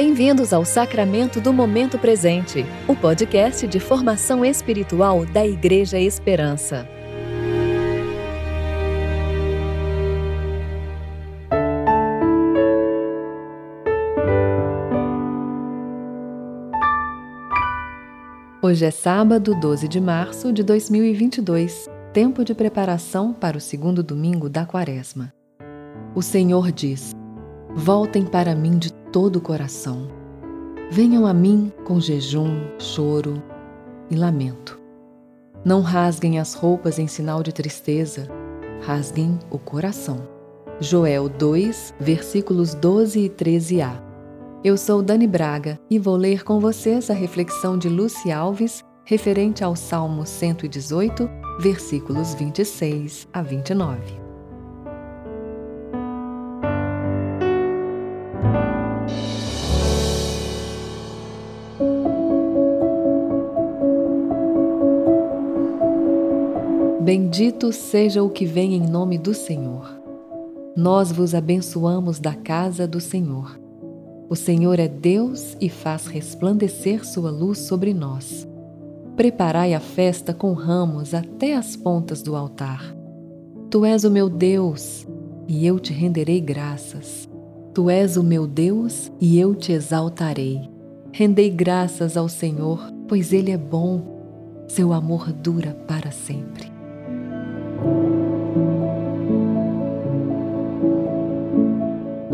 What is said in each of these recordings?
Bem-vindos ao Sacramento do Momento Presente, o podcast de formação espiritual da Igreja Esperança. Hoje é sábado, 12 de março de 2022, tempo de preparação para o segundo domingo da Quaresma. O Senhor diz: Voltem para mim de todo o coração. Venham a mim com jejum, choro e lamento. Não rasguem as roupas em sinal de tristeza, rasguem o coração. Joel 2, versículos 12 e 13a. Eu sou Dani Braga e vou ler com vocês a reflexão de Luci Alves referente ao Salmo 118, versículos 26 a 29. Bendito seja o que vem em nome do Senhor. Nós vos abençoamos da casa do Senhor. O Senhor é Deus e faz resplandecer sua luz sobre nós. Preparai a festa com ramos até as pontas do altar. Tu és o meu Deus, e eu te renderei graças. Tu és o meu Deus, e eu te exaltarei. Rendei graças ao Senhor, pois Ele é bom. Seu amor dura para sempre.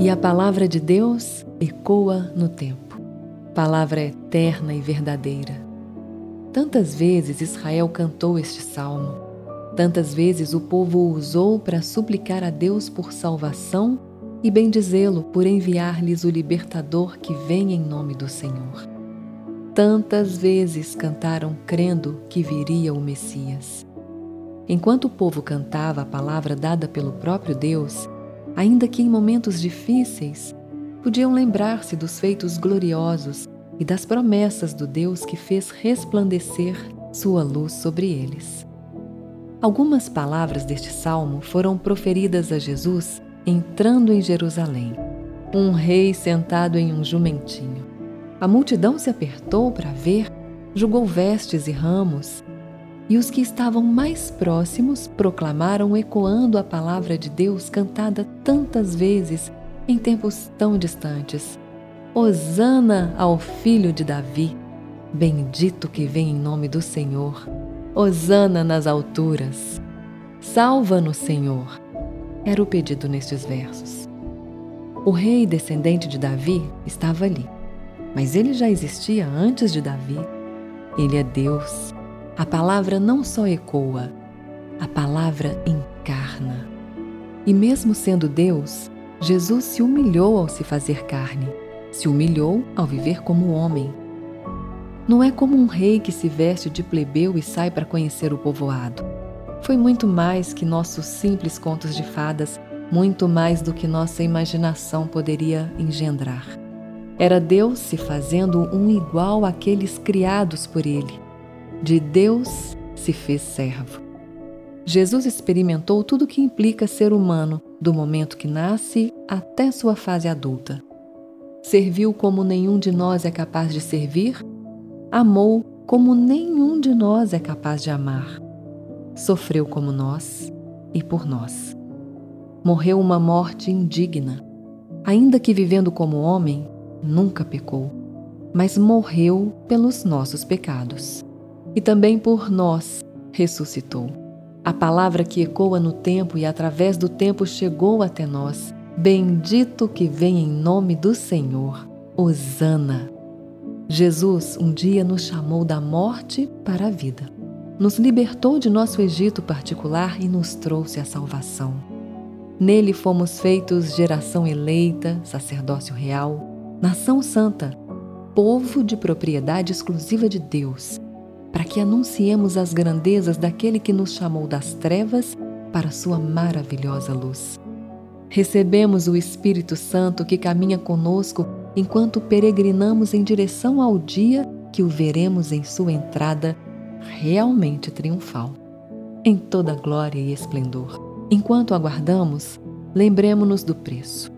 E a palavra de Deus ecoa no tempo. Palavra eterna e verdadeira. Tantas vezes Israel cantou este salmo. Tantas vezes o povo o usou para suplicar a Deus por salvação e bendizê-lo por enviar-lhes o libertador que vem em nome do Senhor. Tantas vezes cantaram crendo que viria o Messias. Enquanto o povo cantava a palavra dada pelo próprio Deus, ainda que em momentos difíceis, podiam lembrar-se dos feitos gloriosos e das promessas do Deus que fez resplandecer sua luz sobre eles. Algumas palavras deste salmo foram proferidas a Jesus entrando em Jerusalém, um rei sentado em um jumentinho. A multidão se apertou para ver, julgou vestes e ramos e os que estavam mais próximos proclamaram ecoando a palavra de Deus cantada tantas vezes em tempos tão distantes: Hosana ao filho de Davi, bendito que vem em nome do Senhor. Hosana nas alturas. Salva-nos, Senhor. Era o pedido nestes versos. O rei descendente de Davi estava ali, mas ele já existia antes de Davi. Ele é Deus a palavra não só ecoa, a palavra encarna. E mesmo sendo Deus, Jesus se humilhou ao se fazer carne, se humilhou ao viver como homem. Não é como um rei que se veste de plebeu e sai para conhecer o povoado. Foi muito mais que nossos simples contos de fadas, muito mais do que nossa imaginação poderia engendrar. Era Deus se fazendo um igual àqueles criados por ele, de Deus se fez servo. Jesus experimentou tudo o que implica ser humano, do momento que nasce até sua fase adulta. Serviu como nenhum de nós é capaz de servir, amou como nenhum de nós é capaz de amar. Sofreu como nós e por nós. Morreu uma morte indigna. Ainda que vivendo como homem, nunca pecou, mas morreu pelos nossos pecados e também por nós ressuscitou. A palavra que ecoa no tempo e através do tempo chegou até nós. Bendito que vem em nome do Senhor. Hosana. Jesus um dia nos chamou da morte para a vida. Nos libertou de nosso Egito particular e nos trouxe a salvação. Nele fomos feitos geração eleita, sacerdócio real, nação santa, povo de propriedade exclusiva de Deus para que anunciemos as grandezas daquele que nos chamou das trevas para sua maravilhosa luz. Recebemos o Espírito Santo que caminha conosco enquanto peregrinamos em direção ao dia que o veremos em sua entrada realmente triunfal, em toda glória e esplendor. Enquanto aguardamos, lembremos-nos do preço.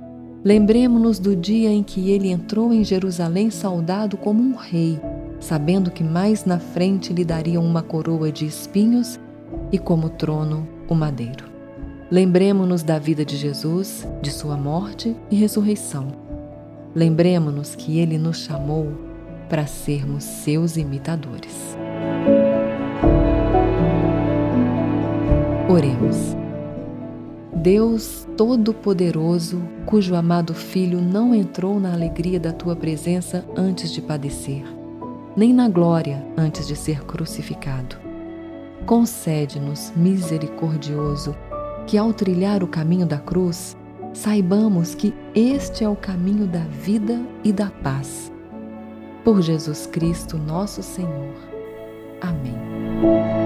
Lembremos-nos do dia em que ele entrou em Jerusalém saudado como um rei, sabendo que mais na frente lhe dariam uma coroa de espinhos e como trono o madeiro. Lembremos-nos da vida de Jesus, de sua morte e ressurreição. Lembremos-nos que ele nos chamou para sermos seus imitadores. Oremos. Deus Todo-Poderoso, cujo amado Filho não entrou na alegria da tua presença antes de padecer, nem na glória antes de ser crucificado. Concede-nos, misericordioso, que ao trilhar o caminho da cruz, saibamos que este é o caminho da vida e da paz. Por Jesus Cristo, nosso Senhor. Amém.